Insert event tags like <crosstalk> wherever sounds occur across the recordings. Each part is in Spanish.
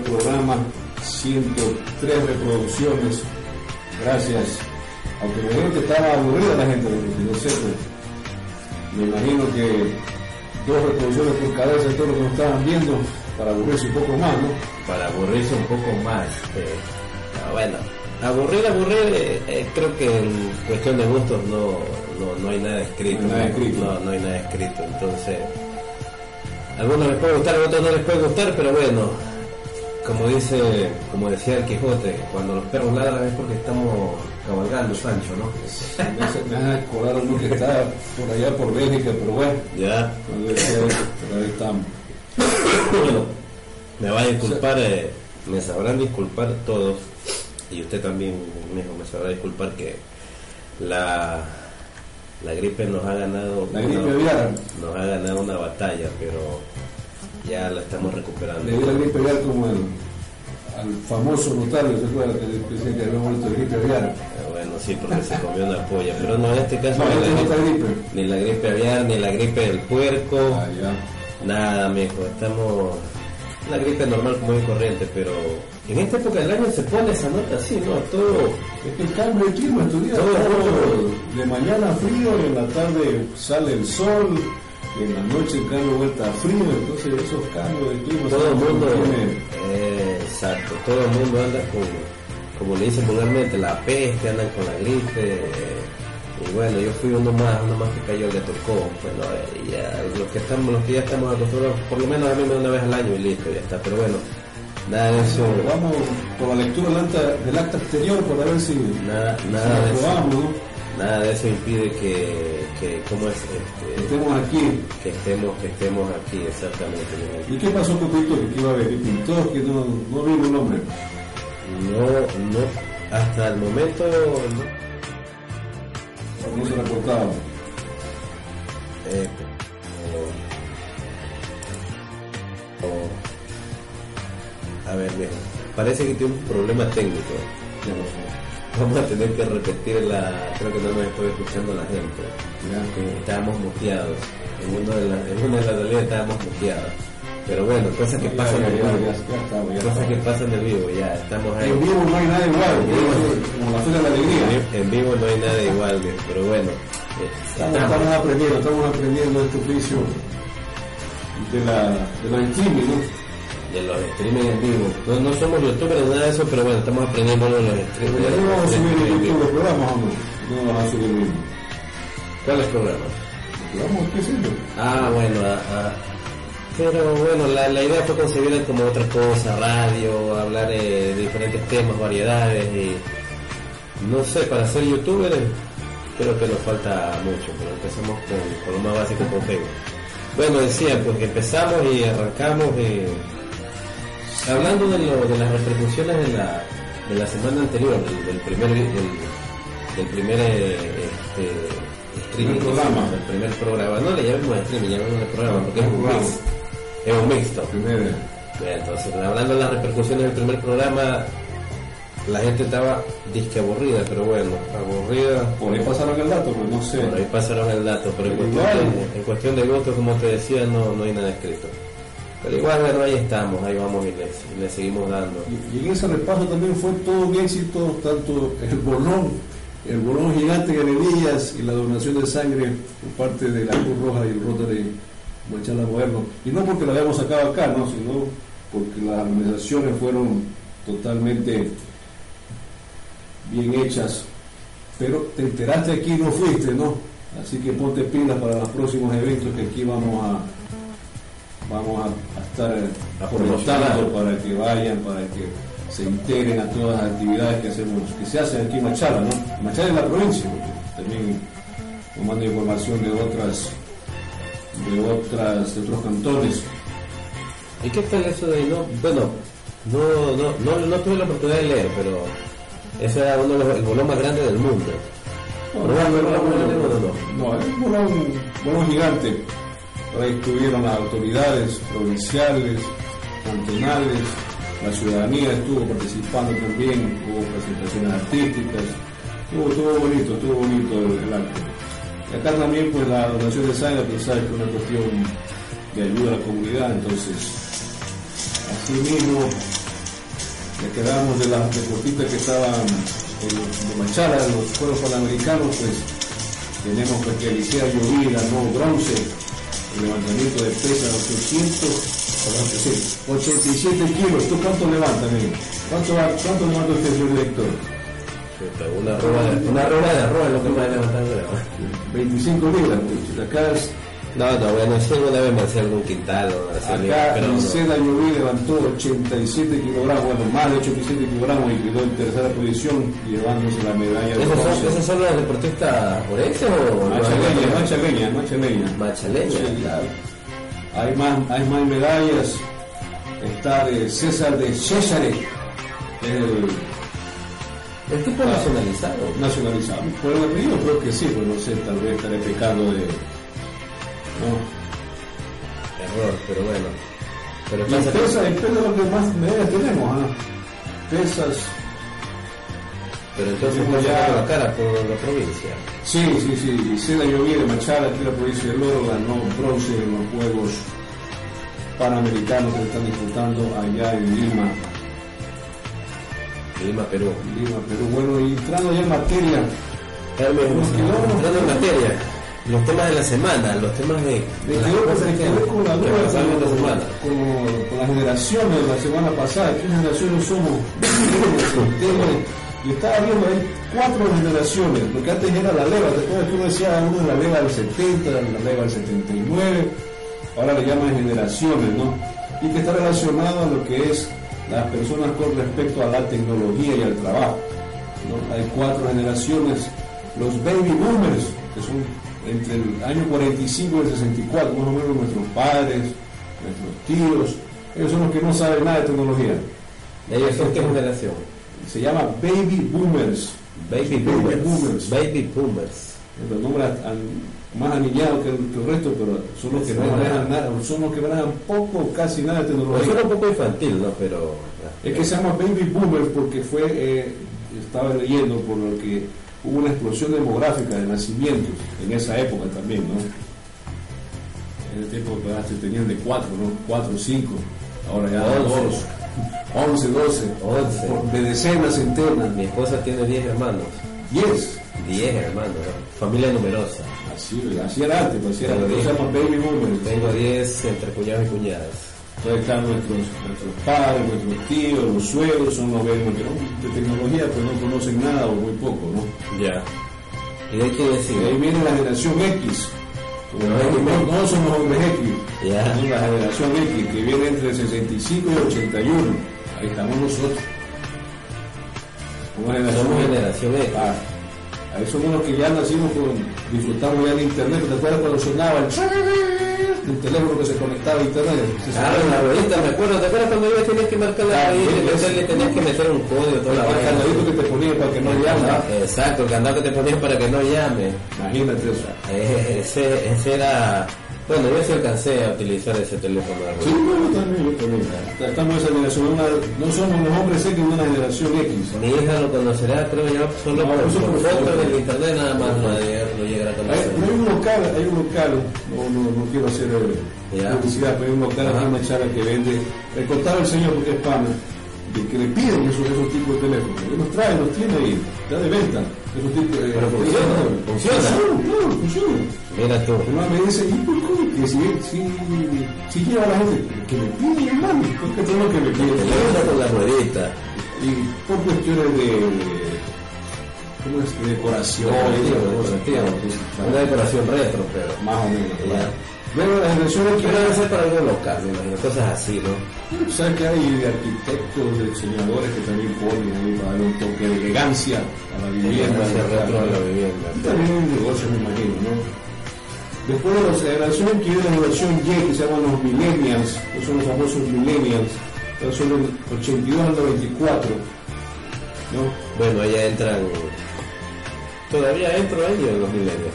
Programa 103 reproducciones. Gracias. Aunque me dijeron que estaba aburrida la gente, no sé, pues, me imagino que dos reproducciones por cabeza todo lo que nos estaban viendo para aburrirse un poco más, ¿no? Para aburrirse un poco más. Eh, bueno, aburrir, aburrir, eh, eh, creo que en cuestión de gustos no, no, no hay nada escrito. No hay nada escrito. No, no hay nada escrito. Entonces, algunos les puede gustar, a otros no les puede gustar, pero bueno, como dice, como decía el Quijote, cuando los perros ladran es porque estamos cabalgando, Sancho, ¿no? Me hace acordar uno que está por allá por Bélgica, pero bueno, Ya, pero ahí estamos. bueno, me va a disculpar, eh, me sabrán disculpar todos, y usted también, mijo, me sabrá disculpar que la, la gripe nos ha ganado, La gripe una- nos ha ganado una batalla, pero ya la estamos recuperando. Le dio la gripe aviar como el, al famoso notario, ¿se acuerda? Que decía que había muerto de gripe aviar. Eh, Bueno, sí, porque se comió una polla, pero no, en este caso No, ni, este la no está gripe, gripe. ni la gripe aviar, ni la gripe del puerco, Ah, ya. nada, mijo, estamos una gripe normal es corriente, pero en esta época del año se pone esa nota así, ¿no? Todo, Es que el cambio de clima estos días, Todo, todo de mañana frío, y en la tarde sale el sol, en la noche el cambio vuelta a frío, entonces esos cambios de clima todo el mundo, eh, exacto, todo el mundo anda con, como le dicen vulgarmente, la peste, andan con la gripe, eh, y bueno, yo fui uno más, uno más que cayó, le tocó, bueno, eh, ya, los que estamos, los que ya estamos acostumbrados, por lo menos a mí me una vez al año y listo, ya está, pero bueno, nada de eso, Vamos por la lectura del acta, del acta exterior para ver si, nada, si de eso, aprobamos, ¿no? Nada de eso impide que, que ¿cómo es? Este, Estemos aquí. que estemos, que estemos aquí, exactamente. ¿Y qué pasó con Pito que iba a venir? Pintó que no, no vino el hombre. No, no, hasta el momento, no. No se reportaba. Eh, o- o- a ver, viejo, parece que tiene un problema técnico. Ya lo sé. Vamos a tener que repetir la, creo que no nos estoy escuchando la gente. Que estábamos muteados. En, uno de la- en una de las salidas estábamos muteados. Pero bueno, cosas que pasan en el vivo. Cosas que pasan en vivo, ya estamos ahí. En vivo no hay nada igual, En vivo. como la feria de la alegría. En vivo no hay nada igual, pero bueno. eh, Estamos, estamos aprendiendo, estamos aprendiendo este oficio de la, de la streaming, ¿no? De los streaming en vivo. No, no somos youtubers nada de eso, pero bueno, estamos aprendiendo de los streaming. Pero no vamos a subir en YouTube vivo. los programas, ¿o no? Vamos a subir mismo. ¿Cuáles programas? Vamos, ¿qué? Ah, bueno, ah, ah. pero bueno, la, la idea fue concebida como otra cosa, radio, hablar de diferentes temas, variedades y no sé, para ser youtuber creo que nos falta mucho, pero empezamos con, con lo más básico con Facebook. Bueno, decía, pues que empezamos y arrancamos y hablando de, lo, de las repercusiones de la, de la semana anterior, del, del primer del, del primer eh, este, streaming, programa. del primer programa, no le llamemos streaming, llamémosle programa porque es un mix, es un mixto. Bien, Entonces, hablando de las repercusiones del primer programa, la gente estaba disque aburrida, pero bueno, aburrida. Por ahí pasaron el dato, pues no sé. Por ahí pasaron el dato, pero en cuestión, de, en cuestión de gusto, como te decía, no, no hay nada escrito. Pero igual, bueno, ahí estamos, ahí vamos y le, seguimos dando. Y, en ese repaso también fue todo un éxito, tanto el bolón, el bolón gigante de Díaz y la donación de sangre por parte de la Cruz Roja y el Rotary Guachala Moderno. Y no porque lo habíamos sacado acá, ¿no? sino porque las organizaciones fueron totalmente bien hechas. Pero te enteraste aquí y no fuiste, ¿no? Así que ponte pilas para los próximos eventos que aquí vamos a, vamos a, a estar A fomentando promocionar. para que vayan, para que se integren a todas las actividades que hacemos, que se hacen aquí en Machala, ¿no? Machala es la provincia, también nos manda información de otras, de otras, de otros cantones. ¿Y qué tal eso de no? Bueno, no, no, no, no tuve la oportunidad de leer, pero ese era uno de los, el bolón más grande del mundo. No, Pero bueno, no, no, no, no, no. No, es un bolón, bolón gigante. Por ahí estuvieron las autoridades provinciales, cantonales, la ciudadanía estuvo participando también, hubo presentaciones artísticas, estuvo, estuvo bonito, estuvo bonito el, el acto. Y acá también pues la donación de sangre, pues sabes que es una cuestión de ayuda a la comunidad, entonces así mismo ya quedamos de las deportistas que estaban en de Machala, en los Juegos Panamericanos, pues tenemos pues que Alicia Llovida, no bronce, el levantamiento de pesas 800, sí, 87 kilos. ¿Tú cuánto levantas, amigo? ¿Cuánto, cuánto levanta usted, señor director? Una roba de, una roba de arroz es lo que a levantar ahora. 25 libras. pues. Acá, es- No, no, bueno, si alguna vez me algún quintal o acá pero no. Llovida levantó 87 kilogramos, bueno, más de 87 kilogramos y quedó en tercera posición, llevándose la medalla de ¿Esos son, bronce. ¿Esos son los deportistas forenses o Machaleña, machaleña, machaleña. Machaleña. Sí, claro. Hay más, hay más medallas. Está de César de Césare, el El tipo nacionalizado. nacionalizado. Por el apellido creo que sí, pero no sé, tal vez estaré pecando de. No. Error, pero bueno. Pero que- pesa, depende de lo que más medallas tenemos, ¿ah? Pesas. Pero entonces no ya- la cara por la provincia. Sí, sí, sí. Seda Llovía de Machala, aquí la provincia de Loro, ganó bronce en los Juegos Panamericanos que se están disputando allá en Lima. Lima, Perú. Lima, Perú. Bueno, y entrando ya en materia, Nos quedó- entrando en materia, los temas de la semana, los temas de, me de las quedé con, la duda esta con, semana. con- con las generaciones de la semana pasada. ¿Qué generaciones somos? <laughs> Y estaba viendo ahí cuatro generaciones. Lo que antes era la leva. ¿Te acuerdas que uno decía uno es la leva del 70, la leva del 79? Ahora le llaman generaciones, ¿no? Y que está relacionado a lo que es las personas con respecto a la tecnología y al trabajo. ¿no? Hay cuatro generaciones, los baby boomers, que son entre el año 45 y el 64, más o menos nuestros padres, nuestros tíos, ellos son los que no saben nada de tecnología. Ellos son qué generación? Se llama baby boomers, Baby Baby boomers. boomers. Baby boomers. los nombres más anillados que, el que el resto, pero son los que no manejan nada, son los que manejan poco casi nada de tecnología. suena un poco infantil, ¿no? Pero... Es que se llama Baby Boomer porque fue, eh, estaba leyendo por lo que hubo una explosión demográfica de nacimientos en esa época también, ¿no? En el tiempo se tenían de cuatro, ¿no? Cuatro, cinco, ahora ya Once. dos, once, doce, Once. por- de decenas, centenas, Mi esposa tiene 10 hermanos. diez. 10 hermanos, ¿no? Familia numerosa. Así, así era antes, pues así era. Tengo 10 entre cuñados y cuñadas. Entonces están nuestros, nuestros padres, nuestros tíos, los suegros, son los que no, de tecnología pues no conocen nada o muy poco, ¿no? Ya. ¿Y de quién Y decir? de ahí viene la generación X. No, No, no somos hombres X. Ya. Es la generación X que viene entre el 65 y el 81. Ahí estamos nosotros. Una generación Somos generación X. Ah, ahí somos los que ya nacimos con, disfrutamos ya de internet. ¿Te acuerdas cuando sonaba el, <laughs> el teléfono que se conectaba a internet? Se Claro, la ruedita, me acuerdo. ¿Te acuerdas cuando ibas tenías que marcar la ruedita y meterle, tenías que meter un código, toda la el que te ponía para que no llame. Exacto, el candado que te ponías para que no llame. Imagínate eso. Eh, Ese, ese era... Bueno, yo sí alcancé a utilizar ese teléfono Sí, yo también, también. Estamos en esa generación, una- no somos los hombres X, una generación X. Mi hija lo conocerá, creo yo, solo No, por, eso por fotos foto. en internet nada más lo llegará a Hay, conocer. hay un local, hay un local, no, no, no quiero hacer eh, publicidad, pero hay un local Ajá. aquí en Machala que vende, le contaba el señor porque es pana, de que le piden esos, esos tipos de teléfonos, él los trae, los tiene ahí, ya de venta, esos tipos de Pero funciona, funciona. Claro, funciona. Mira tú. Además me dice, ¿y por qué? Que si, si, si lleva a la gente, que me piden, hermano, porque es lo que me piden. Teléfono con la ruedita. Y por cuestiones de, ¿cómo es? De decoración, claro, decoración retro, pero... más o menos. Claro. Luego la generación X Pero debe ser para algo local, me imagino, cosas así, ¿no? sabes que hay arquitectos, diseñadores que también ponen ahí para darle un toque de elegancia a la vivienda. Hacia retro de la vivienda. Y también un negocio, me imagino, ¿no? Después de la generación X viene la generación Y, que se llaman los millennials, que son los famosos millennials, que son del 82 al 94, ¿no? Bueno, allá entran. Todavía entro en los milenios.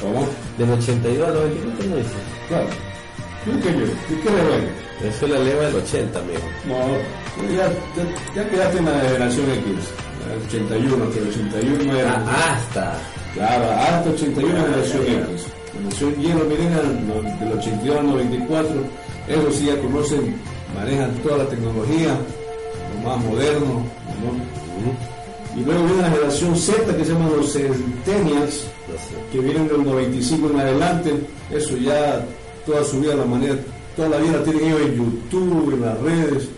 ¿Cómo? Del 82 al 94 no dice. Claro. ¿Tú qué yo? ¿Tú qué le ven? Eso es la leva del 80, amigo. No, ya, ya, ya quedaste en la generación X, el 81, que el 81 era... Ah, hasta. Claro, hasta 81 generación X. Generación Y, los millennials, del 82 al 94, ellos sí ya conocen, manejan toda la tecnología, lo más moderno, ¿no? Y luego viene la generación Z, que se llaman los centennials. Que vienen del 95 en adelante, eso ya toda su vida, la manera, toda la vida la tienen ellos en YouTube, en las redes,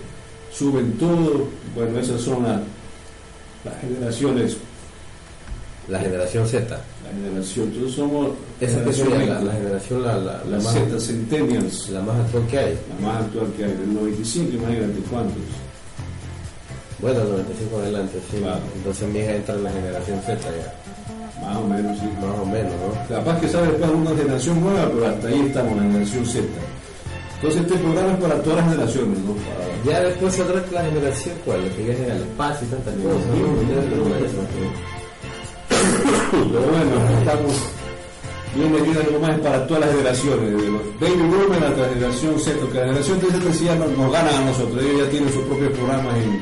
suben todo, bueno, esas son las, las generaciones, La generación Z. la generación, entonces somos Esa generación sería la, generación la, la, la la más, Z Centennials, la más actual que hay. la más actual que hay, del 95, imagínate cuántos. Bueno, 95 adelante, sí. Claro. Entonces mi hija entra en la generación Z ya. Más o menos, sí. Más o menos, ¿no? Capaz que sale después una generación nueva, pero hasta ahí estamos, la generación Z. Entonces este programa es para todas las generaciones, ¿no? Para- Ya después saldrá la generación, ¿cuál? Que viajen al espacio y tantas cosas. de Pero bueno, estamos viene aquí algo más para todas las generaciones, de los baby boomers hasta la generación Z, que la generación Z sí ya nos, ganan a nosotros, ellos ya tienen sus propios programas en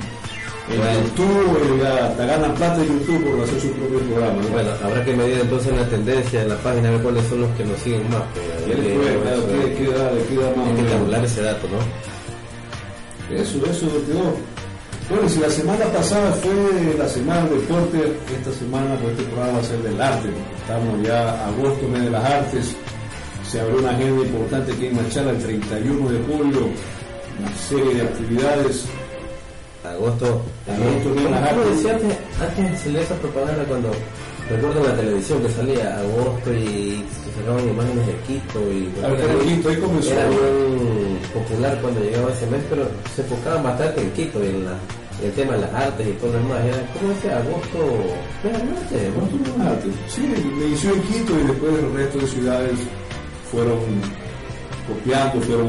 Bueno. YouTube, ya hasta ganan plata en YouTube por hacer sus propios programas. ¿no? Bueno, habrá que medir entonces la tendencia en la página, a ver cuáles son los que nos siguen más. pues, ¿Qué le da- qué da más Hay que tabular ese dato, ¿no? Eso, eso quedó. Bueno, si la semana pasada fue la semana del deporte, esta semana pues este programa va a ser del arte. Estamos ya agosto, mes de las artes. Se abrió una agenda importante aquí en Machala el 31 de julio, una serie de actividades. Agosto. Agosto, ¿Cómo, bien, cómo ajá. decía antes, antes se leía esa propaganda cuando recuerdo en la televisión que salía agosto y se sacaban imágenes de Quito y Quito, ahí comenzó. era bien popular cuando llegaba ese mes, pero se enfocaba bastante en Quito y en la, el tema de las artes y todo lo demás. Era, ¿Cómo decía? Agosto. Arte, Agosto, arte. Sí, le inició en Quito y después el resto de ciudades fueron copiando, fueron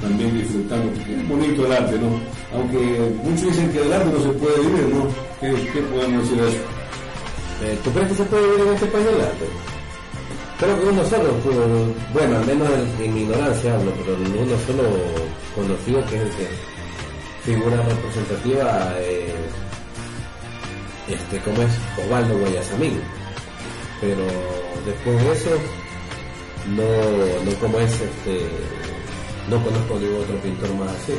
también disfrutando. porque Es bonito el arte, ¿no? Aunque muchos dicen que del arte no se puede vivir, ¿no? ¿Qué, qué podemos decir de eso? Eh, ¿Tú crees que se puede vivir en este país del arte? Creo que uno solo, bueno, al menos en, en ignorancia hablo, pero uno solo conocido que es el que figura representativa, eh, este, como es Osvaldo Guayasamín. Pero después de eso, no, no como es, este, no conozco ningún otro pintor más así.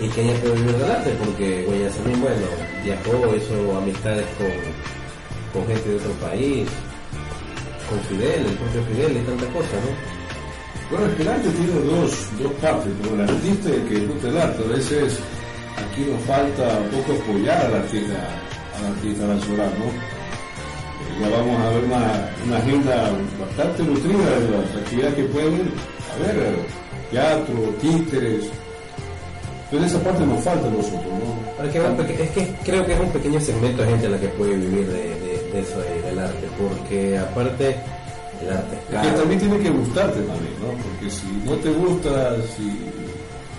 Y que haya podido vivir del arte, porque Guayasamín, bueno, viajó, hizo amistades con, con gente de otro país, con Fidel, el propio Fidel y tantas cosas, ¿no? Bueno, el arte tiene dos, dos partes, como el artista y el que disfruta el arte. A veces aquí nos falta un poco apoyar al artista, al artista nacional, ¿no? Eh, Ya vamos a ver una, una agenda bastante nutrida de las actividades que pueden ir. Teatro, títeres. Entonces esa parte nos falta a nosotros, ¿no? Pero es que, creo que es un pequeño segmento de gente la que puede vivir de, de- de eso, de- del arte, porque aparte el arte es Es que caro. también tiene que gustarte también, ¿no? Porque si no te gusta, si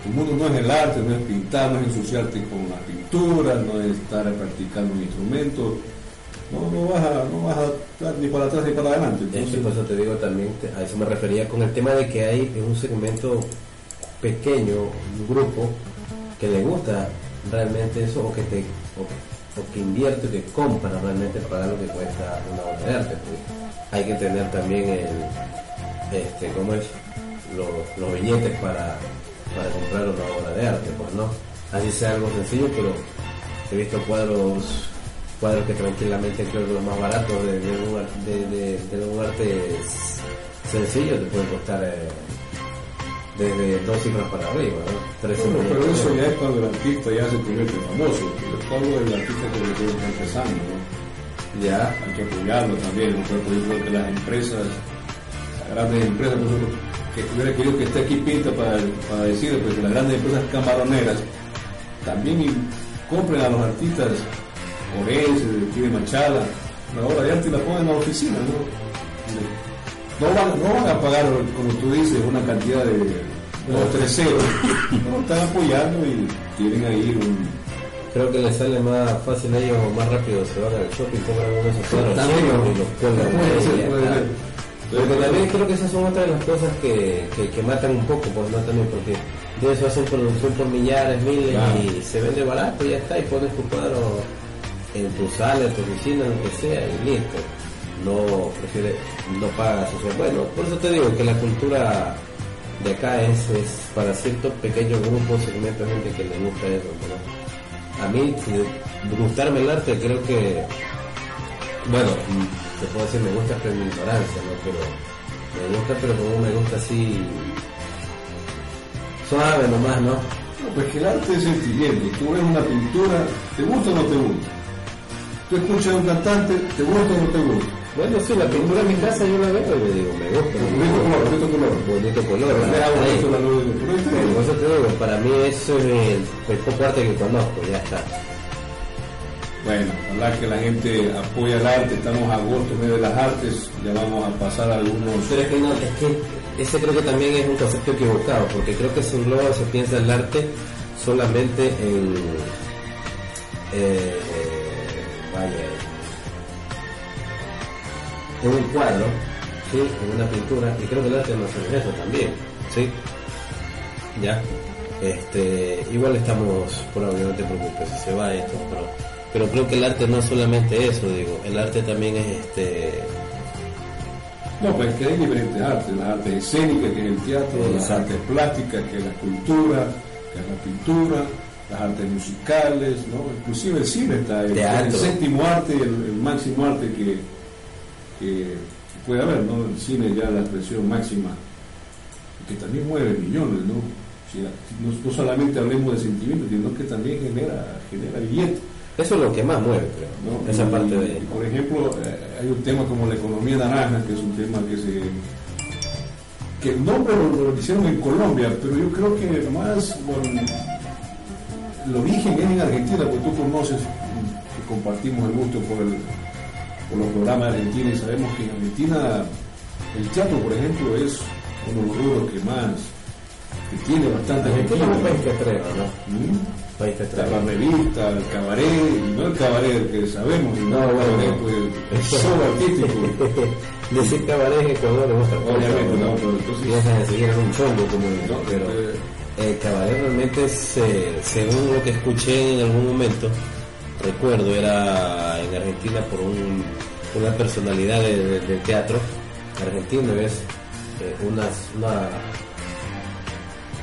tu mundo no es el arte, no es pintar, no es ensuciarte con la pintura, no es estar practicando un instrumento, no, no vas a, no vas a estar ni para atrás ni para adelante. Es Entonces, por eso te digo también, a eso me refería con el tema de que hay un segmento pequeño, un grupo, que le gusta realmente eso o que te o, o que invierte, que compra realmente para lo que cuesta una obra de arte. pues. Hay que tener también el, este, ¿cómo es? Los, los billetes para, para comprar una obra de arte, pues no. Así sea algo sencillo, pero he visto cuadros cuadros que tranquilamente creo que los más baratos de, de de, de- un arte sencillo te pueden costar eh, desde dos cifras para arriba, ¿no? Tres bueno, pero eso ya es cuando el artista ya se convierte famoso. Yo hablo del artista que recién está empezando, ¿no? Ya, hay que apoyarlo también. ¿no? Por ejemplo, que las empresas, las grandes empresas, por ejemplo, que hubiera querido que esté aquí Pinta para, para decir pues, que las grandes empresas camaroneras también compren a los artistas Orense, Tiene Machala, la obra de arte y la ponen en la oficina, ¿no? No van, no van a pagar, como tú dices, una cantidad de dos, tres ceros. No, están apoyando y quieren ahí un, creo que les sale más fácil a ellos, más rápido se van al shopping, compran unos esos También, y los cuelgan. Porque también creo que esas son otras de las cosas que, que, que matan un poco, pues no también porque de eso hacen producción por millares, miles Claro. y se vende barato y ya está, y pones tu cuadro en tu sala, en tu oficina, lo que sea, y listo. No prefiere, no pagas, o sea, bueno, por eso te digo que la cultura de acá es, es para ciertos pequeños grupos, segmentos de gente que le gusta eso, ¿no? A mí, si- gustarme el arte, creo que bueno, te puedo decir, me gusta pero en ignorancia, ¿no? Pero me gusta, pero como me gusta así suave nomás, ¿no? No, pues que el arte es sentimiento. Tú ves una pintura, ¿te gusta o no te gusta? Tú escuchas a un cantante, ¿te gusta o no te gusta? Bueno, sí, la pintura en mi casa yo la veo y le digo, me gusta. Bonito color, bonito color. Bonito color. Por eso te digo, para mí eso es el, el poco arte que conozco, ya está. Bueno, ojalá que la gente apoye el arte. Estamos a agosto, mes de las artes. Ya vamos a pasar algunos. Pero es que no, es que ese creo que también es un concepto equivocado, porque creo que se engloba, se piensa el arte solamente en, eh, vaya, en un cuadro, ¿sí? en una pintura, y creo que el arte no es eso también, ¿sí? Ya, este, igual estamos, por obviamente porque si se va esto, pero, pero creo que el arte no es solamente eso, digo, el arte también es este No, pues que hay diferentes artes. Las artes escénicas, que es el teatro, las artes plásticas, que es la escultura, que es la pintura, las artes musicales, ¿no? Inclusive el cine está el, séptimo arte, el, el máximo arte que, que, puede haber, ¿no? El cine ya la expresión máxima, que también mueve millones, ¿no? Si no, no solamente hablemos de sentimientos, sino que también genera, genera billetes. Eso es lo que más mueve, creo. ¿no? Esa Y- parte de. por ejemplo, eh, hay un tema como la economía naranja, que es un tema que se que el nombre lo, lo hicieron en Colombia, pero yo creo que más bueno, el origen es en Argentina, porque tú conoces que compartimos el gusto por, el, por los programas de Argentina y sabemos que en Argentina el teatro, por ejemplo, es uno de los rubros que más, que tiene bastante Argentina es un país argentinos. teatrero, ¿no? ¿Mm? País teatrero. la revista, el cabaret, y no el cabaret que sabemos, No, el bueno. cabaret, pues, show artístico. <laughs> Decir cabaret en Ecuador es otra cosa. Obviamente, ¿no? pero entonces- en un chongo como el- No, pero eh, el cabaret realmente eh, según lo que escuché en algún momento, recuerdo, era en Argentina por un, una personalidad de- de- del teatro argentino, es eh,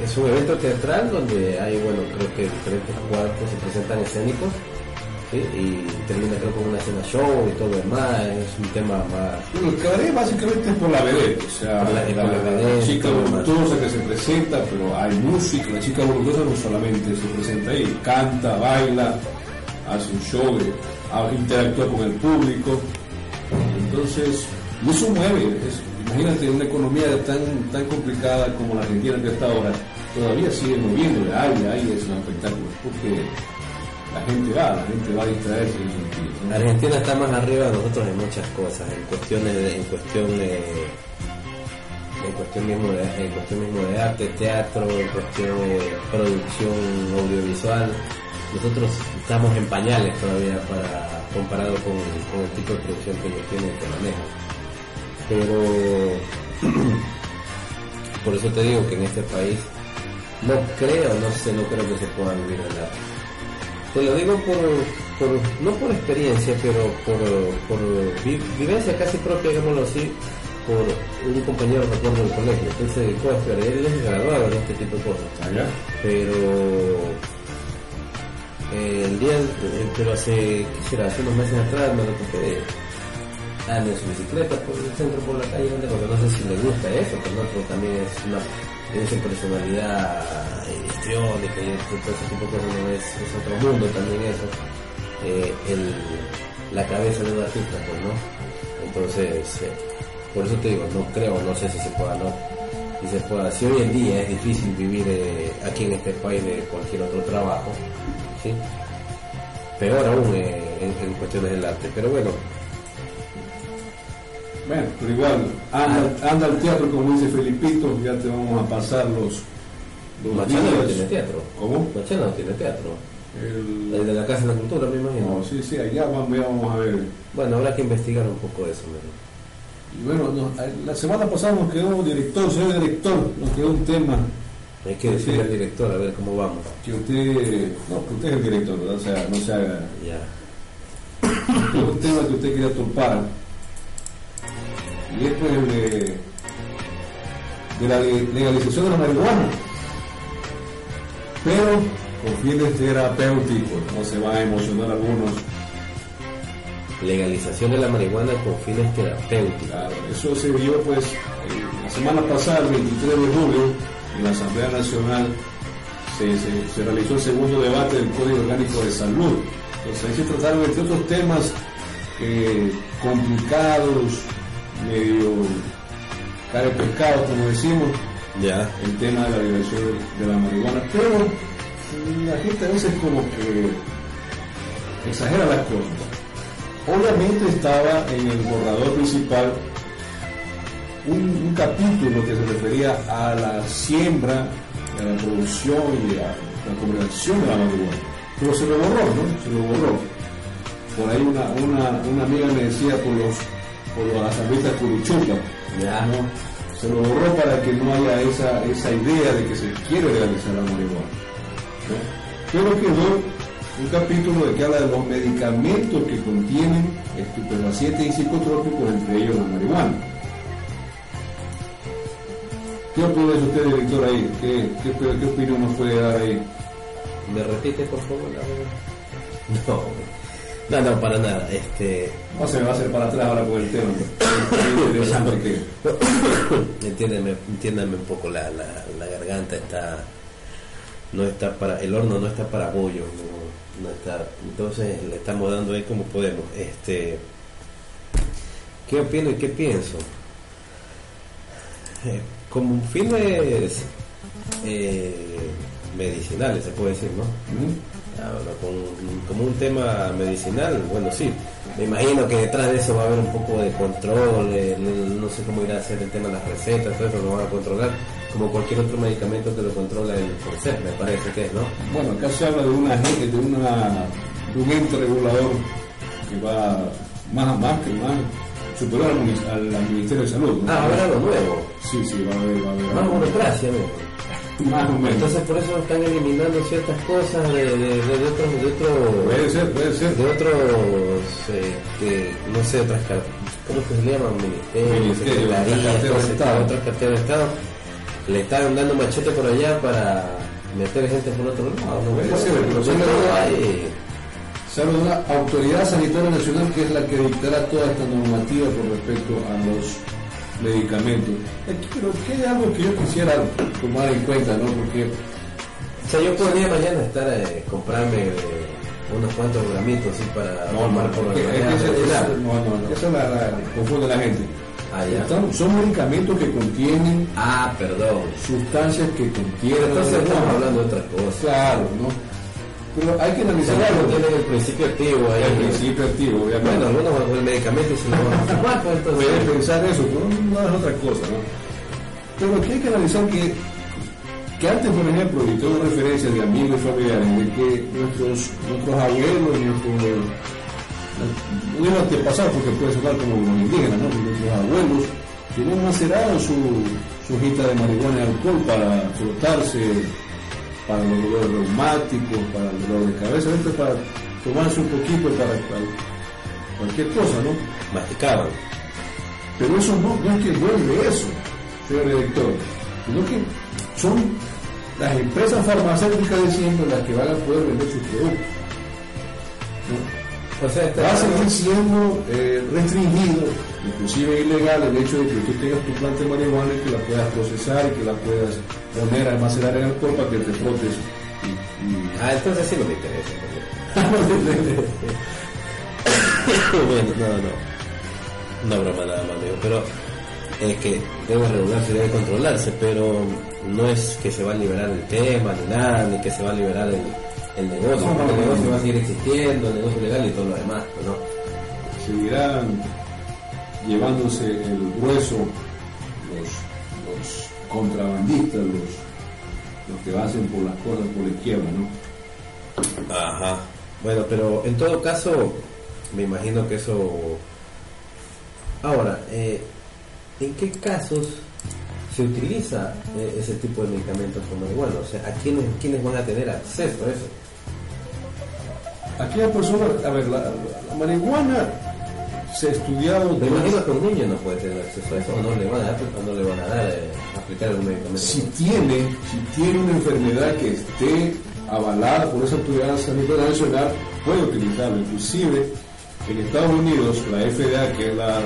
es un evento teatral donde hay, bueno, creo que diferentes cuadros que se presentan escénicos, ¿sí? y termina creo con una escena show y todo lo demás, es un tema más... Bueno, el cabaret básicamente es por la vedette, o sea, la- la, la la chica voluptuosa que se presenta, pero hay música, la chica voluptuosa no solamente se presenta ahí, canta, baila, hace un show, eh, interactúa con el público, entonces, y eso mueve, es- imagínate una economía tan, tan complicada como la Argentina que está ahora, todavía sigue moviendo, hay, hay esos espectáculos, porque la gente va, la gente va a distraerse en. Argentina está más arriba de nosotros en muchas cosas, en cuestiones de, en cuestión en cuestión mismo de, en cuestión mismo de arte, teatro, en cuestión de producción audiovisual. Nosotros estamos en pañales todavía para comparado con, el tipo de producción que ellos tienen que manejan. Pero <clears throat> por eso te digo que en este país no creo, no sé, no creo que se pueda vivir del arte. Te lo digo por, por no por experiencia, pero por, por vi- vivencia casi propia, digámoslo así, por un compañero recuerdo del colegio. Él se dedicó a estudiar, él es graduado en este tipo de cosas. Allá. Pero eh, el día, eh, pero hace, ¿qué será? Hace unos meses atrás me lo topé anda en su bicicleta por el centro, por la calle, anda, porque no sé si le gusta eso, pero no, pero también es una tiene personalidad histriónica y todo ese tipo de cosas, no es, es otro mundo también eso. Eh, la cabeza de un artista, pues, ¿no? Entonces, eh, por eso te digo, no creo, no sé si se pueda, no. y se pueda. Si hoy en día es difícil vivir eh, aquí en este país de cualquier otro trabajo, ¿sí? peor aún eh, en cuestiones del arte. Pero bueno, Bueno, pero igual, anda, anda al teatro como dice Felipito, ya te vamos a pasar los, los Machado no tiene teatro. ¿Cómo? Machado no tiene teatro. El- El de la Casa de la Cultura, me imagino. no, sí, sí, allá vamos, ya vamos a ver. Bueno, habrá que investigar un poco eso. ¿no? Y bueno, nos- la semana pasada nos quedó director, señor director, nos quedó un tema Hay que decirle al director a ver cómo vamos. que usted, no, que usted es el director, ¿verdad? O sea, no se haga, Ya. un tema que usted quería topar. Y es pues el de, de la le- legalización de la marihuana. Pero con fines terapéuticos, no se van a emocionar algunos. Legalización de la marihuana con fines terapéuticos. Claro, eso se vio pues la semana pasada, el 23 de julio, en la Asamblea Nacional se, se- se realizó el segundo debate del Código Orgánico de Salud. Entonces ahí se trataron entre otros temas eh, complicados, medio cara de pescado, como decimos, Ya. el tema de la liberación de la marihuana, pero la gente a veces como que exagera las cosas. Obviamente estaba en el borrador principal un, un capítulo que se refería a la siembra, a la producción y a la comercialización de la marihuana. Pero se lo borró, ¿no? Se lo borró. Por ahí una, una, una amiga me decía por los por las asambleístas curuchupa, Ya. ¿no? Se lo borró para que no haya esa, esa idea de que se quiere legalizar la marihuana. ¿no? Pero quedó un capítulo de que habla de los medicamentos que contienen estupefacientes y psicotrópicos, entre ellos la marihuana. ¿Qué opina usted, director, ahí? ¿Qué, qué, qué opinión nos puede dar ahí? ¿Me repite, por favor? la- No, no, no, para nada. Este, No se me va a hacer para atrás ahora por el tema. Entiéndeme, entiéndame un poco la, la, la garganta está no está para el horno no está para bollo no, no está entonces le estamos dando ahí como podemos este qué opino y qué pienso Eh, como fines eh, medicinales se puede decir no como un tema medicinal, bueno, sí. Me imagino que detrás de eso va a haber un poco de control, eh, no, sé cómo irá a ser el tema de las recetas, todo eso lo van a controlar, como cualquier otro medicamento que lo controla el CORSET, me parece que es, ¿no? Bueno, acá se habla de una de una de un ente regulador que va más más que más superior al, al- Ministerio de Salud. ¿no? Ah, ahora lo nuevo, Sí, sí, va a haber, va a haber. más burocracia, ¿no? Entonces por eso están eliminando ciertas cosas de, de, de, otros, de otros puede ser, puede ser. de otros, este, no sé, otras, ¿cómo que se llaman? Ministerios, Ministerio, secretarías, otras carteras de Estado. Le están dando machete por allá para meter gente por otro lado. ¿no? Puede ser, pero hay. Una autoridad sanitaria nacional que es la que dictará toda esta normativa con respecto a los medicamentos. Aquí, pero que hay algo que yo quisiera tomar en cuenta, ¿no? Porque O sea, yo podría mañana estar eh, comprarme eh, unos cuantos gramitos así para tomar por la es mañana, no, no, no, esa la, la- confunde la gente. Ah, ya. Están- son medicamentos que contienen Ah, perdón. sustancias que contienen Entonces estamos hablando de otras cosas. Claro, ¿no? Pero hay que analizar algo. tienen el principio activo ahí. El principio activo, obviamente. Bueno, algunos con el medicamento pues entonces. Pueden pensar eso, pero no es otra cosa, ¿no? Pero aquí hay que analizar que, que antes, por ejemplo, y tengo referencias de amigos y familiares, de que nuestros, nuestros abuelos, nuestros, no digo antepasados porque puede sonar como los indígenas, ¿no? Nuestros abuelos tenían macerado su, su hojita de marihuana y alcohol para frotarse para los dolores reumáticos, para el dolor de cabeza, esto es para tomarse un poquito para, para cualquier cosa, ¿no? Masticaban. Pero eso no, no es que vuelve eso, señor director, sino que son las empresas farmacéuticas de siempre las que van a poder vender sus productos. ¿no? O sea, este- Va a seguir siendo eh, restringido, inclusive ilegal, el hecho de que tú tengas tu planta de marihuana y que la puedas procesar y que la puedas poner, almacenar en alcohol para que te frotes. Y, y- Ah, entonces sí no me interesa. <laughs> bueno, no, no. Una broma nada más, amigo. Pero eh, que debe regularse, debe controlarse, pero no es que se va a liberar el tema ni nada, ni que se va a liberar el, el negocio, No, el negocio va a seguir existiendo, el negocio legal y todo lo demás, ¿no? seguirán llevándose el grueso los, los contrabandistas, los, los que hacen por las cosas por la izquierda, ¿no? Ajá. Bueno, pero en todo caso, me imagino que eso... Ahora, eh, ¿en qué casos se utiliza eh, ese tipo de medicamentos como marihuana? O sea, ¿a quiénes, quiénes van a tener acceso a eso? Aquella persona, a ver, la, la marihuana se ha estudiado Me imagino que un niño no puede tener acceso a eso, no le van a dar, no le van a dar eh, aplicar algún medicamento. si tiene, si tiene una enfermedad que esté avalada por esa autoridad sanitaria nacional, puede utilizarlo. Inclusive en Estados Unidos, la FDA, que es la,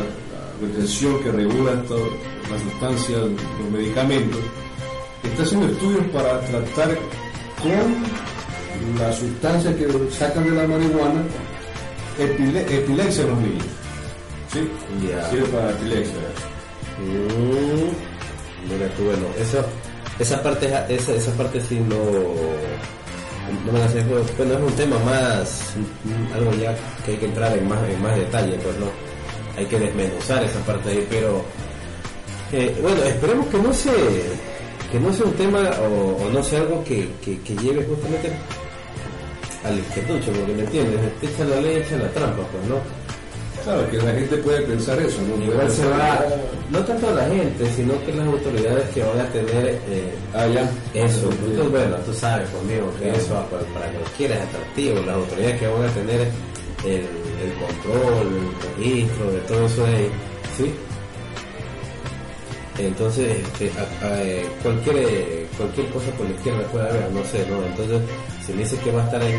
organización que regula las sustancias, los medicamentos, está haciendo estudios para tratar con la sustancia que sacan de la marihuana epile- epilepsia en los niños. ¿Sí? Sirve para epilepsia. Mm, mira tú, bueno, eso, esa parte, esa, esa parte sí no, no me la sé, pero, bueno, es un tema más, mm, algo ya que hay que entrar en más, en más detalle, pues no, hay que desmenuzar esa parte ahí, pero, eh, bueno, esperemos que no se, que no sea un tema o, o no sea algo que, que, que lleve justamente al izquierducho, porque me entiendes, echa la ley, echa la trampa, pues no. Claro, que la gente puede pensar eso, ¿no? Igual se va, no tanto la gente, sino que las autoridades que van a tener eh, Ah, ya. eso. Entonces, bueno, tú sabes conmigo que eso para, para que lo quieras es atractivo. Las autoridades que van a tener el, el control, el registro de todo eso ahí, ¿sí? Entonces, este, a- a- eh, cualquier, eh, cualquier cosa por la izquierda puede haber, no sé, ¿no? Entonces, si me dice que va a estar en,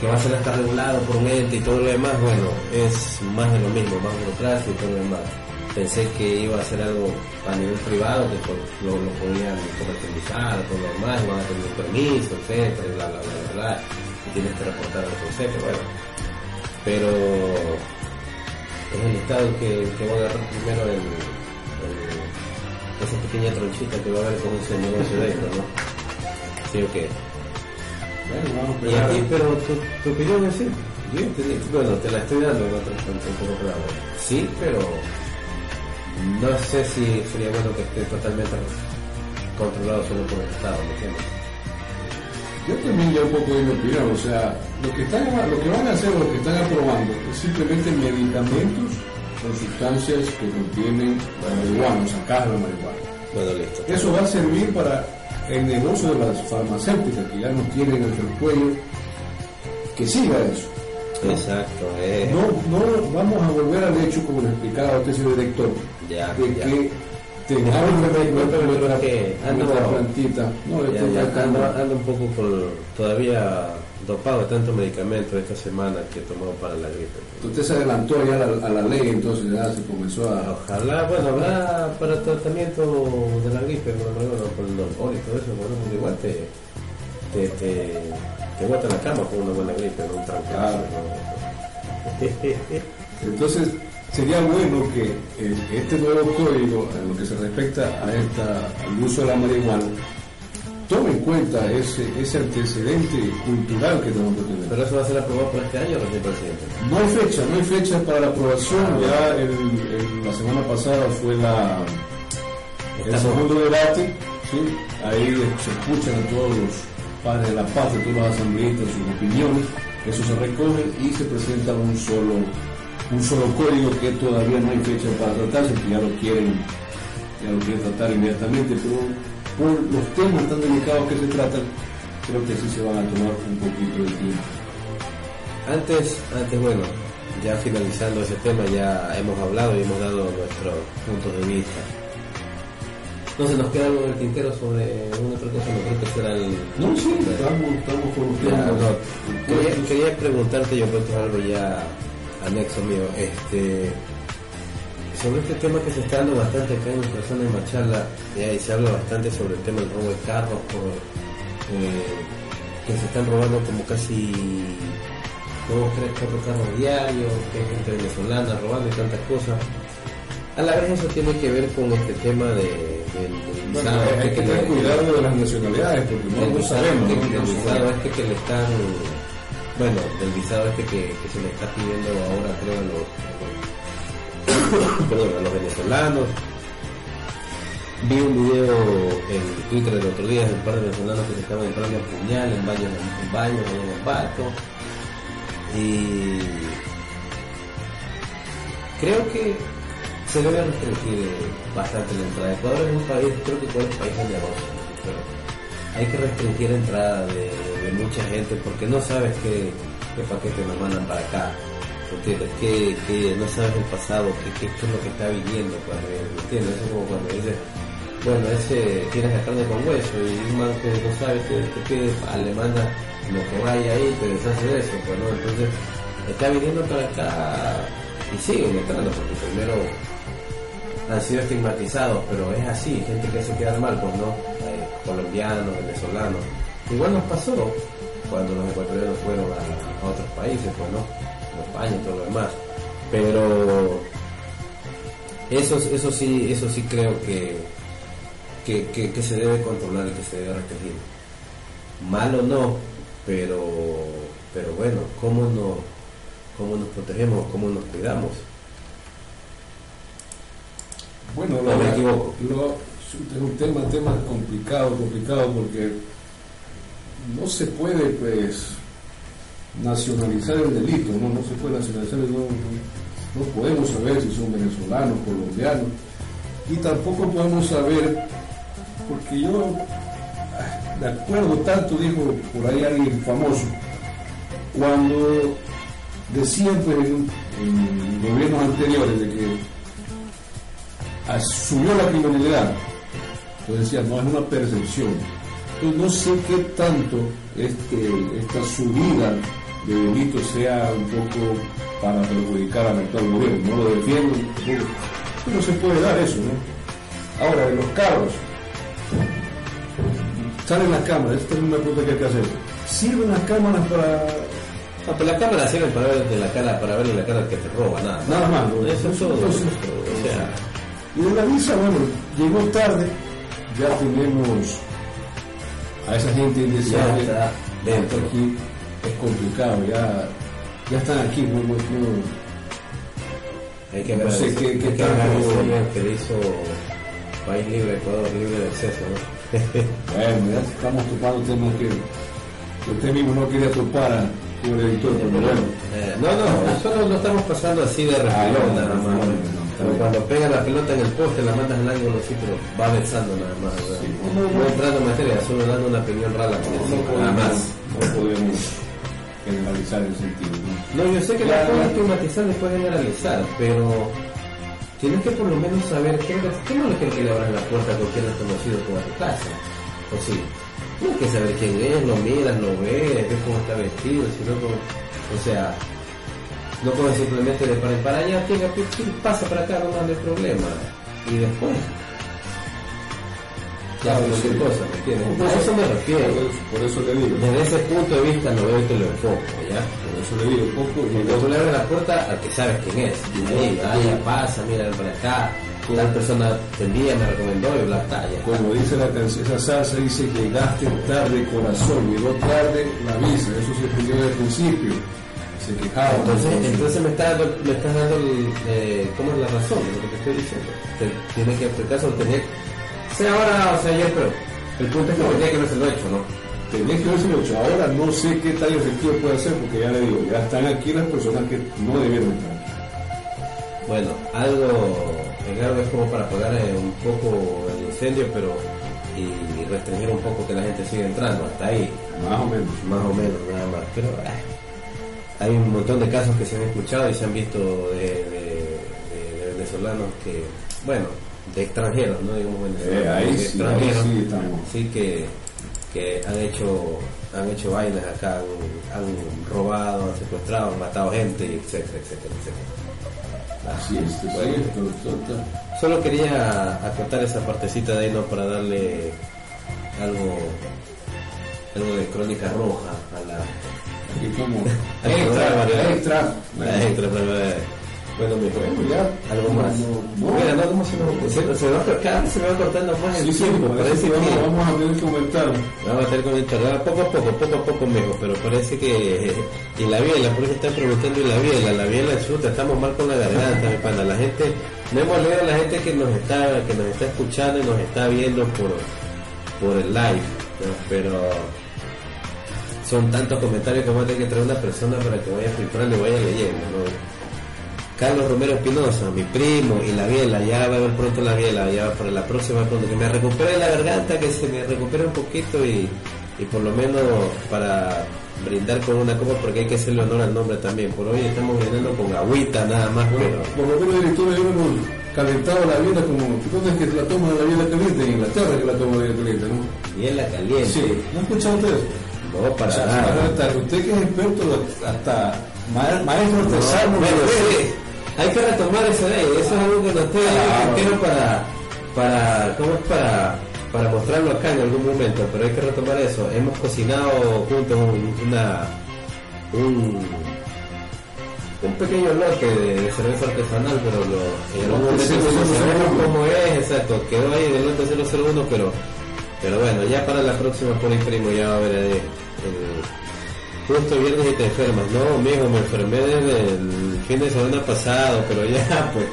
que va a ser hasta regulado por un ente y todo lo demás, bueno, es más de lo mismo, más burocracia y todo lo demás. Pensé que iba a ser algo a nivel privado, que por- lo, lo podían comercializar, todo lo demás, iban a tener un permiso, etcétera, bla, bla, bla, bla, y tienes que reportar al consejo, bueno. Pero es el Estado que, que va a agarrar primero el, el- esa pequeña tronchita que va a haber con ese negocio de esto, ¿no? ¿Sí o qué? Bueno, vamos a aquí, pero tu, tu opinión es sí. Yo entendí. Bueno, te la estoy dando en otro en otro programa. Sí, pero no sé si sería bueno que esté totalmente controlado solo por el Estado, ¿me entiendes? Yo también ya un poco de mi opinión, o sea, lo que, están, lo que van a hacer, lo que están aprobando, es simplemente medicamentos con sustancias que contienen marihuana, sacar la marihuana. Bueno, listo. Eso va a servir para el negocio de las farmacéuticas, que ya no tienen entre el cuello, que siga eso. Exacto, eh. No, no vamos a volver al hecho, como le explicaba usted, señor director, Ya, de ya. que tengamos que ando- nuestra plantita. No, Ya, ando, anda- ando un poco por, todavía dopado de tanto medicamento esta semana que he tomado para la gripe. Usted se adelantó ya a la, a la ley, entonces ya se comenzó a... Ojalá, bueno, habrá para tratamiento de la gripe, bueno, bueno, por el dolor y todo eso, bueno, pues igual te, te, te, te bota la cama con una buena gripe, no un trancazo, ¿no? <laughs> Entonces, sería bueno que eh, este nuevo código, en lo que se respecta a esta, al uso de la marihuana, tome en cuenta ese, ese antecedente cultural que tenemos que tener. Pero eso va a ser aprobado por este año, señor presidente. No hay fecha, no hay fecha para la aprobación. Ya el, el- la semana pasada fue la, el segundo debate. ¿sí? Ahí se escuchan a todos los padres de la patria, todos los asambleístas, sus opiniones. Eso se recoge y se presenta un solo, un solo código que todavía no hay fecha para tratarse, que ya lo quieren, ya lo quieren tratar inmediatamente, pero por los temas tan delicados que se tratan, creo que sí se van a tomar un poquito de tiempo. Antes, antes, bueno, ya finalizando ese tema, ya hemos hablado y hemos dado nuestros puntos de vista. No se nos queda algo en el tintero sobre una otra cosa, no creo que será el... No, sí, estamos, estamos con quería, quería preguntarte, yo creo que es algo ya anexo mío, este, sobre este tema que se está dando bastante acá en nuestra zona de Machala, ya, y se habla bastante sobre el tema del robo de carros, por, eh, que se están robando como casi dos, tres, cuatro carros diarios, que hay gente venezolana robando y tantas cosas. A la vez eso tiene que ver con este tema de, del, del Bueno, visado hay este que que tener cuidado de las nacionalidades, porque no, visado sabemos. del visado este que le están bueno del visado este que, que se le está pidiendo ahora creo a los- perdón, a los venezolanos vi un video en Twitter el otro día de un par de venezolanos que se estaban entrando a puñal en baños en baños en el barco y creo que se debe restringir bastante la entrada. Ecuador es un país, creo que Ecuador es un país de pero hay que restringir la entrada de, de mucha gente porque no sabes qué, qué paquete nos mandan para acá. ¿Entiendes? Que, que no sabes el pasado, qué, qué es lo que está viviendo cuando ¿entiendes? Es como cuando dices, bueno, ese tienes la carne con hueso y un man que no sabe qué, qué pide, ah, lo que vaya ahí, te deshace de eso, pues no, entonces está viniendo para acá y siguen entrando porque primero han sido estigmatizados, pero es así, gente que se queda mal, pues no, Eh, colombianos, venezolanos. Igual nos pasó cuando los ecuatorianos fueron a otros países, pues no, como España y todo lo demás. Pero eso, eso sí, eso sí creo que, que, que, que se debe controlar y que se debe restringir. Malo no, pero, pero bueno, ¿cómo nos, cómo nos protegemos, cómo nos cuidamos? Bueno, No me equivoco. lo- es un tema, tema complicado, complicado porque no se puede pues nacionalizar el delito, no, no se puede nacionalizar, no, no, podemos saber si son venezolanos, colombianos, y tampoco podemos saber, porque yo me acuerdo tanto, dijo por ahí alguien famoso, cuando decían pues, en, gobiernos anteriores de que subió la criminalidad, entonces decía, no es una percepción. Entonces no sé qué tanto este, esta subida de delitos sea un poco para perjudicar al actual gobierno, no lo defiendo, pero se puede dar eso, ¿no? Ahora, de los carros, salen las cámaras, esta es una pregunta que hay que hacer. ¿Sirven las cámaras para No, pero la cámara sirve para ver de la cara, para verle la cara al que te roba, nada. Nada más, ¿no? Eso es todo. Entonces, o sea, Y de la visa, bueno, llegó tarde, ya tenemos a esa gente indeseable dentro. aquí, es complicado, ya, ya están aquí, no, no, no- Hay que No sé agradecer, qué- qué hay que agradecer ¿no? le hizo País Libre, Ecuador Libre de Exceso, ¿no? <laughs> bueno, ya estamos topando temas que, que usted mismo no quería topar el editor, pero bueno, Eh, no, no, nosotros lo estamos pasando así de refilón, Ah, nada no, más. no, no, no, Pero no. cuando pega la pelota en el poste, la mandas al ángulo así, pero va besando nada más. Sí, no, no, no. entrando en materia, solo dando una opinión no, podemos, nada más. no podemos generalizar el sentido. ¿no? No, yo sé que la puedes estigmatizar y puedes generalizar, pero tienes que por lo menos saber qué, qué no que le abras la puerta a cualquier desconocido que va a tu casa. O sí, tienes que saber quién es, lo miras, lo ves, ves cómo está vestido, si no, como- o sea, no puedes simplemente de para, para allá, pi- pasa para acá, no hay problema. Y después, ya cualquier cosa, ¿me entiendes? A eso me refiero. por eso le digo, Desde ese punto de vista lo veo y te lo enfoco, ¿ya? por eso le digo, poco y tú le abres la puerta al que sabes quién es. Y ahí, ah, ya pasa, mira, para acá. Tal persona te envía, me recomendó y bla, ya. Como dice la canción, esa salsa dice llegaste tarde corazón, llegó tarde la visa, eso se pidió desde el principio, se quejaba. Entonces, entonces me estás dando, me estás dando el, eh, ¿cómo es la razón de lo que te estoy diciendo? Te, tiene que, caso, tener, sea ahora o sea ayer, pero el punto es que tenía que haberse hecho, ¿no? Tenés que haberse hecho, ahora no sé qué tan efectivo puede ser, porque ya le digo, ya están aquí las personas que no debieron estar. Bueno, algo, algo es como para apagar eh, un poco el incendio, pero y restringir un poco que la gente siga entrando, hasta ahí. Más o menos. Más o menos, nada más. Pero ah, hay un montón de casos que se han escuchado y se han visto de, de- de- de venezolanos que, bueno, de extranjeros, no digamos venezolanos, Eh, ahí sí, extranjeros, ahí sí sí que, que han hecho han hecho vainas acá, han, han robado, han secuestrado, han matado gente, etcétera, etcétera, etcétera. Así es, este está- Solo quería acotar esa partecita de ahí, ¿no? Para darle algo, algo de crónica roja a la, aquí como <laughs> extra, extra. la extra, eh, Bueno, mi Bueno, ya. Algo más. No, no. Mira, no, ¿cómo se me, se, va, cada vez se me va cortando más el tiempo. parece que vamos, a tener que aumentar. vamos a tener que comentar. Ah, Poco a poco, poco a poco mejor, pero parece que. Y la biela, por eso están preguntando y la biela. La biela chuta, estamos mal con la garganta, mi pana. La gente, no hemos leído a la gente que nos está, que nos está escuchando y nos está viendo por, por el live, ¿no? pero son tantos comentarios que vamos a tener que traer una persona para que vaya filtrando y vaya leyendo, ¿no? Carlos Romero Espinosa, mi primo, y la biela, ya va a ver pronto la biela, ya para la próxima, cuando que me recupere la garganta, que se me recupere un poquito y, y por lo menos para brindar con una copa, porque hay que hacerle honor al nombre también. Por hoy estamos brindando con agüita nada más, pero Por lo menos director yo hemos calentado la biela como. ¿Dónde es que la toman la biela caliente? En Inglaterra que la toman la biela caliente, ¿no? biela caliente. Sí. ¿No escuchado ustedes? No, para O sea, nada. usted que es experto, hasta ma- maestro artesano, Bueno, sí, hay que retomar eso de ahí. Eso es algo que nos estoy Claro. para, para, ¿cómo es para, para mostrarlo acá en algún momento? Pero hay que retomar eso. Hemos cocinado juntos un, una, un, un pequeño lote de, cerveza artesanal, pero lo, en algún momento no sabemos cómo es, exacto. Quedó ahí en el lote 001, pero, pero bueno, ya para la próxima por ahí primo ya va a haber ahí el, Justo viernes y te enfermas. No, mijo, me enfermé desde el fin de semana pasado, pero ya, <laughs> pues,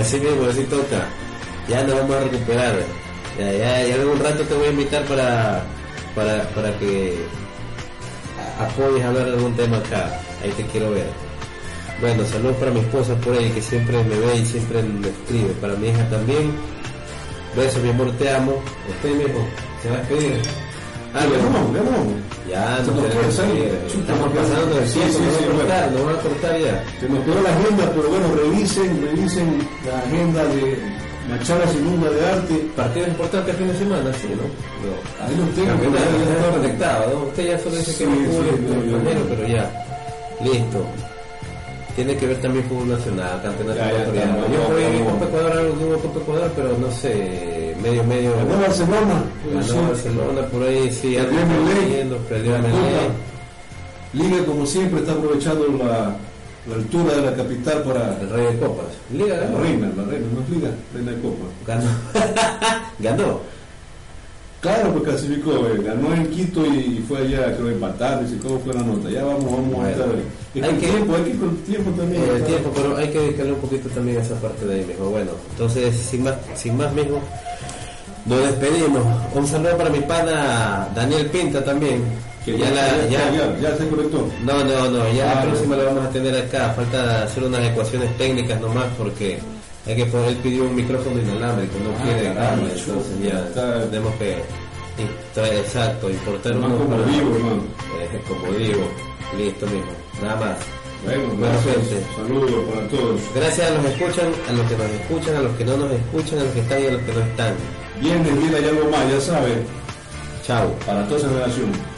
así mismo, así toca. Ya nos vamos a recuperar. Ya, ya, ya algún rato te voy a invitar para, para, para que apoyes a hablar de algún tema acá. Ahí te quiero ver. Bueno, saludos para mi esposa por ahí, que siempre me ve y siempre me escribe. Para mi hija también. Besos, mi amor, te amo. Usted mismo, se va a despedir. Ah, vamos, ya vamos. Ya, Se no que Estamos pasando el Sí, sí, no sí, van a bueno. cortar, no van a cortar ya. Se nos quedó la agenda, pero bueno, revisen, revisen la agenda de Machala Segunda de Arte. Partido importante el fin de semana, sí, ¿no? No. Ahí los tengo. Ya- está conectado, ¿no? Usted ya solo dice que no yo- extranjero, pero ya. Listo. Tiene que ver también fútbol nacional, campeonato ecuatoriano. Yo en vamos. Copa Ecuador, algo que Copa Ecuador, pero no sé, medio, medio. Ganó Barcelona. Ganó Sí. Barcelona, por ahí sí, Perdió leyendo, perdió a La. Copa. Liga, como siempre, está aprovechando la, la altura de la capital para El rey de copas. Liga la ganó. reina, la reina, no es Liga, reina de Copa. Ganó. <laughs> ganó. Claro, pues clasificó, eh, ganó en Quito y fue allá, creo, empatar, dice cómo fue la nota. Ya vamos, vamos Bueno. a estar. Y Hay con que- tiempo, hay que ir con tiempo también. Eh, el ¿no? tiempo, pero hay que dedicarle un poquito también a esa parte de ahí, mijo. Bueno, entonces, sin más, sin más, mijo, nos despedimos. Un saludo para mi pana Daniel Pinta también. Que ya, la, ya, ya, ya se conectó. no, no, no, ya la Ah, próxima la vamos a tener acá. Falta hacer unas ecuaciones técnicas nomás porque hay que poner, él pidió un micrófono inalámbrico, no Ah, quiere cámara, entonces ya está- tenemos que traer, exacto, importar uno como para- vivo, hermano. eh, como digo, listo, mijo, nada más. Bueno, gracias. Saludos para todos. Gracias a los que escuchan, a los que nos escuchan, a los que no nos escuchan, a los que están y a los que no están. Viernes, vida y algo más, ya sabe, Chao. para toda esa generación.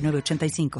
906985.